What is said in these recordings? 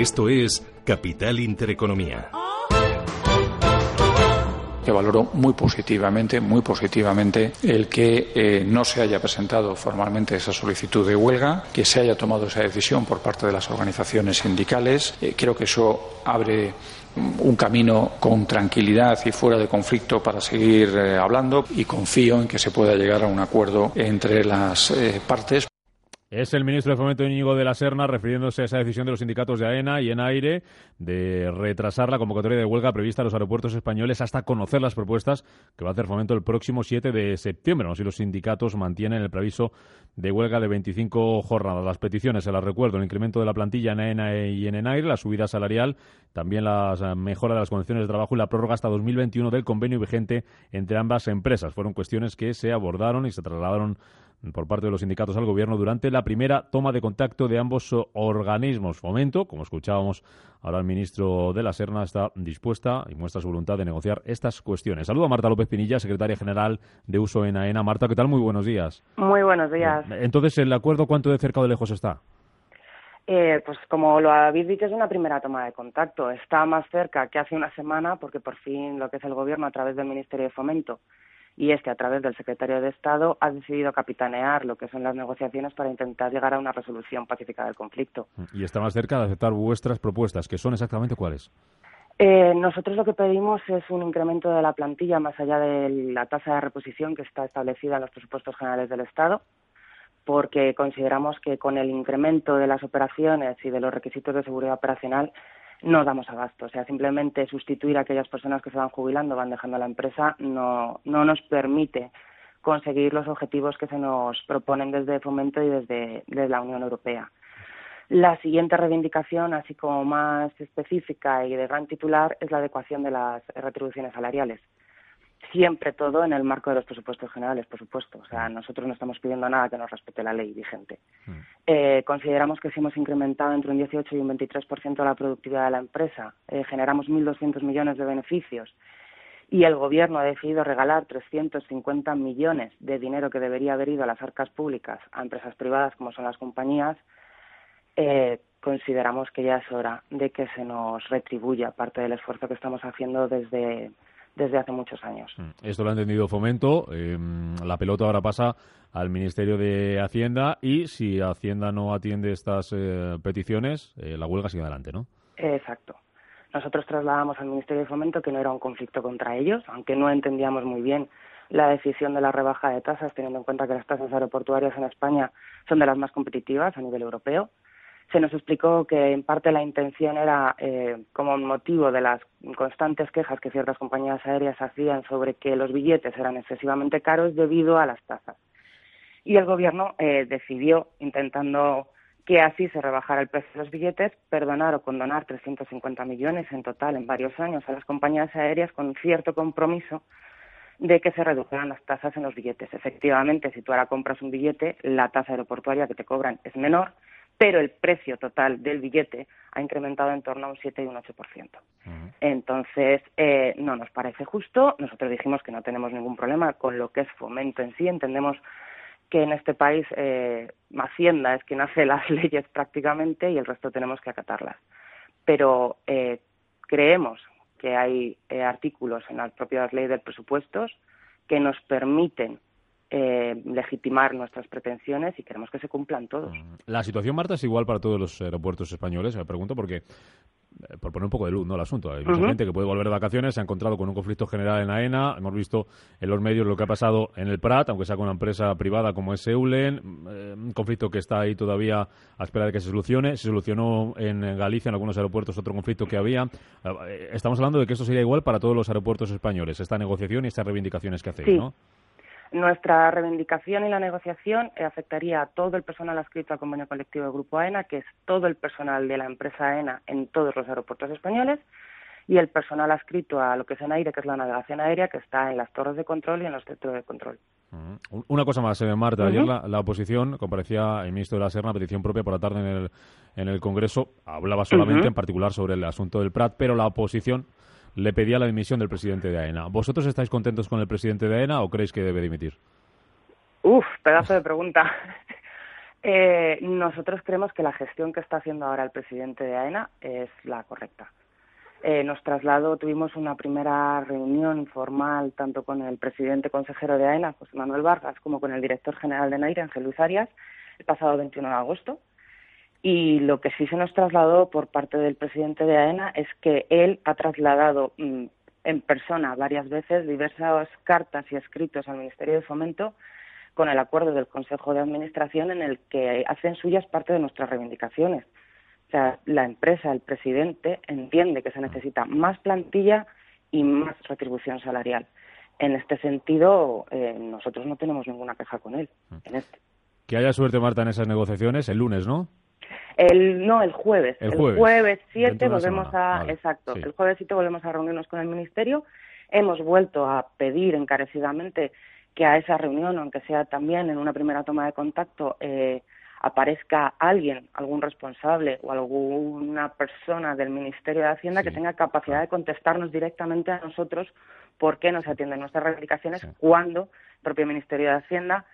Esto es Capital Intereconomía. Que valoro muy positivamente, muy positivamente el que eh, no se haya presentado formalmente esa solicitud de huelga, que se haya tomado esa decisión por parte de las organizaciones sindicales. Eh, creo que eso abre un camino con tranquilidad y fuera de conflicto para seguir eh, hablando y confío en que se pueda llegar a un acuerdo entre las partes. Es el ministro de Fomento Íñigo de la Serna refiriéndose a esa decisión de los sindicatos de AENA y ENAIRE de retrasar la convocatoria de huelga prevista a los aeropuertos españoles hasta conocer las propuestas que va a hacer Fomento el próximo 7 de septiembre. No si los sindicatos mantienen el previso de huelga de 25 jornadas. Las peticiones, se las recuerdo, el incremento de la plantilla en AENA y en ENAIRE, la subida salarial, también la eh, mejora de las condiciones de trabajo y la prórroga hasta 2021 del convenio vigente entre ambas empresas. Fueron cuestiones que se abordaron y se trasladaron por parte de los sindicatos al Gobierno durante la primera toma de contacto de ambos organismos. Fomento, como escuchábamos ahora el ministro de la Serna, está dispuesta y muestra su voluntad de negociar estas cuestiones. Saludo a Marta López Pinilla, secretaria general de Uso en AENA. Marta, ¿qué tal? Muy buenos días. Muy buenos días. Entonces, ¿el acuerdo cuánto de cerca o de lejos está? Eh, pues como lo habéis dicho, es una primera toma de contacto. Está más cerca que hace una semana porque por fin lo que es el Gobierno a través del Ministerio de Fomento y este, a través del secretario de Estado, ha decidido capitanear lo que son las negociaciones para intentar llegar a una resolución pacífica del conflicto. Y está más cerca de aceptar vuestras propuestas, que son exactamente cuáles. Eh, nosotros lo que pedimos es un incremento de la plantilla más allá de la tasa de reposición que está establecida en los presupuestos generales del Estado, porque consideramos que con el incremento de las operaciones y de los requisitos de seguridad operacional no damos abasto. O sea, simplemente sustituir a aquellas personas que se van jubilando, van dejando la empresa, no, no nos permite conseguir los objetivos que se nos proponen desde Fomento y desde, desde la Unión Europea. La siguiente reivindicación, así como más específica y de gran titular, es la adecuación de las retribuciones salariales siempre todo en el marco de los presupuestos generales, por supuesto. O sea, nosotros no estamos pidiendo nada que nos respete la ley vigente. Mm. Eh, consideramos que si hemos incrementado entre un 18 y un 23% la productividad de la empresa, eh, generamos 1.200 millones de beneficios y el Gobierno ha decidido regalar 350 millones de dinero que debería haber ido a las arcas públicas a empresas privadas como son las compañías, eh, consideramos que ya es hora de que se nos retribuya parte del esfuerzo que estamos haciendo desde desde hace muchos años. Mm. Esto lo ha entendido Fomento. Em, la pelota ahora pasa al Ministerio de Hacienda y si Hacienda no atiende estas eh, peticiones, eh, la huelga sigue adelante, ¿no? Exacto. Nosotros trasladamos al Ministerio de Fomento que no era un conflicto contra ellos, aunque no entendíamos muy bien la decisión de la rebaja de tasas, teniendo en cuenta que las tasas aeroportuarias en España son de las más competitivas a nivel europeo se nos explicó que en parte la intención era eh, como motivo de las constantes quejas que ciertas compañías aéreas hacían sobre que los billetes eran excesivamente caros debido a las tasas. Y el gobierno eh, decidió, intentando que así se rebajara el precio de los billetes, perdonar o condonar 350 millones en total en varios años a las compañías aéreas con cierto compromiso de que se redujeran las tasas en los billetes. Efectivamente, si tú ahora compras un billete, la tasa aeroportuaria que te cobran es menor, pero el precio total del billete ha incrementado en torno a un 7 y un 8%. Entonces, eh, no nos parece justo. Nosotros dijimos que no tenemos ningún problema con lo que es fomento en sí. Entendemos que en este país eh, Hacienda es quien hace las leyes prácticamente y el resto tenemos que acatarlas. Pero eh, creemos que hay eh, artículos en las propias leyes de presupuestos que nos permiten eh, legitimar nuestras pretensiones y queremos que se cumplan todos. Mm. La situación, Marta, es igual para todos los aeropuertos españoles, me pregunto, porque eh, por poner un poco de luz, ¿no? El asunto. Hay mucha gente que puede volver de vacaciones, se ha encontrado con un conflicto general en AENA. Hemos visto en los medios lo que ha pasado en el Prat, aunque sea con una empresa privada como es Eulen. Eh, un conflicto que está ahí todavía a espera de que se solucione. Se solucionó en Galicia, en algunos aeropuertos, otro conflicto que había. Estamos hablando de que esto sería igual para todos los aeropuertos españoles, esta negociación y estas reivindicaciones que hacéis, ¿no? Nuestra reivindicación y la negociación afectaría a todo el personal adscrito al convenio colectivo del Grupo AENA, que es todo el personal de la empresa AENA en todos los aeropuertos españoles, y el personal adscrito a lo que es en aire, que es la navegación aérea, que está en las torres de control y en los centros de control. Una cosa más, eh, Marta. Ayer la, oposición comparecía el ministro de la Serna, petición propia por la tarde en el, en el Congreso. Hablaba solamente en particular sobre el asunto del Prat, pero la oposición le pedía la dimisión del presidente de AENA. ¿Vosotros estáis contentos con el presidente de AENA o creéis que debe dimitir? Uf, pedazo de pregunta. Eh, nosotros creemos que la gestión que está haciendo ahora el presidente de AENA es la correcta. Eh, nos trasladó, tuvimos una primera reunión informal tanto con el presidente consejero de AENA, José Manuel Vargas, como con el director general de NAIRE, Ángel Luis Arias, el pasado 21 de agosto. Y lo que sí se nos trasladó por parte del presidente de AENA es que él ha trasladado mm, en persona varias veces diversas cartas y escritos al Ministerio de Fomento con el acuerdo del Consejo de Administración en el que hacen suyas parte de nuestras reivindicaciones. O sea, la empresa, el presidente, entiende que se necesita más plantilla y más retribución salarial. En este sentido, eh, nosotros no tenemos ninguna queja con él. En este. Que haya suerte, Marta, en esas negociaciones el lunes, ¿no? El, no, el jueves. El jueves, 7 volvemos a... exacto. El jueves 7 volvemos a reunirnos con el Ministerio. Hemos vuelto a pedir encarecidamente que a esa reunión, aunque sea también en una primera toma de contacto, eh, aparezca alguien, algún responsable o alguna persona del Ministerio de Hacienda que tenga capacidad de contestarnos directamente a nosotros por qué no se atienden nuestras reivindicaciones cuando el propio Ministerio de Hacienda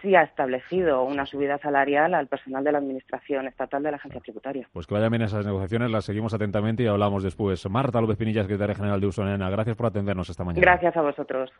sí ha establecido una subida salarial al personal de la Administración Estatal de la Agencia Tributaria. Pues que vayan bien esas negociaciones, las seguimos atentamente y hablamos después. Marta López Pinilla, secretaria general de Usonena, gracias por atendernos esta mañana. Gracias a vosotros.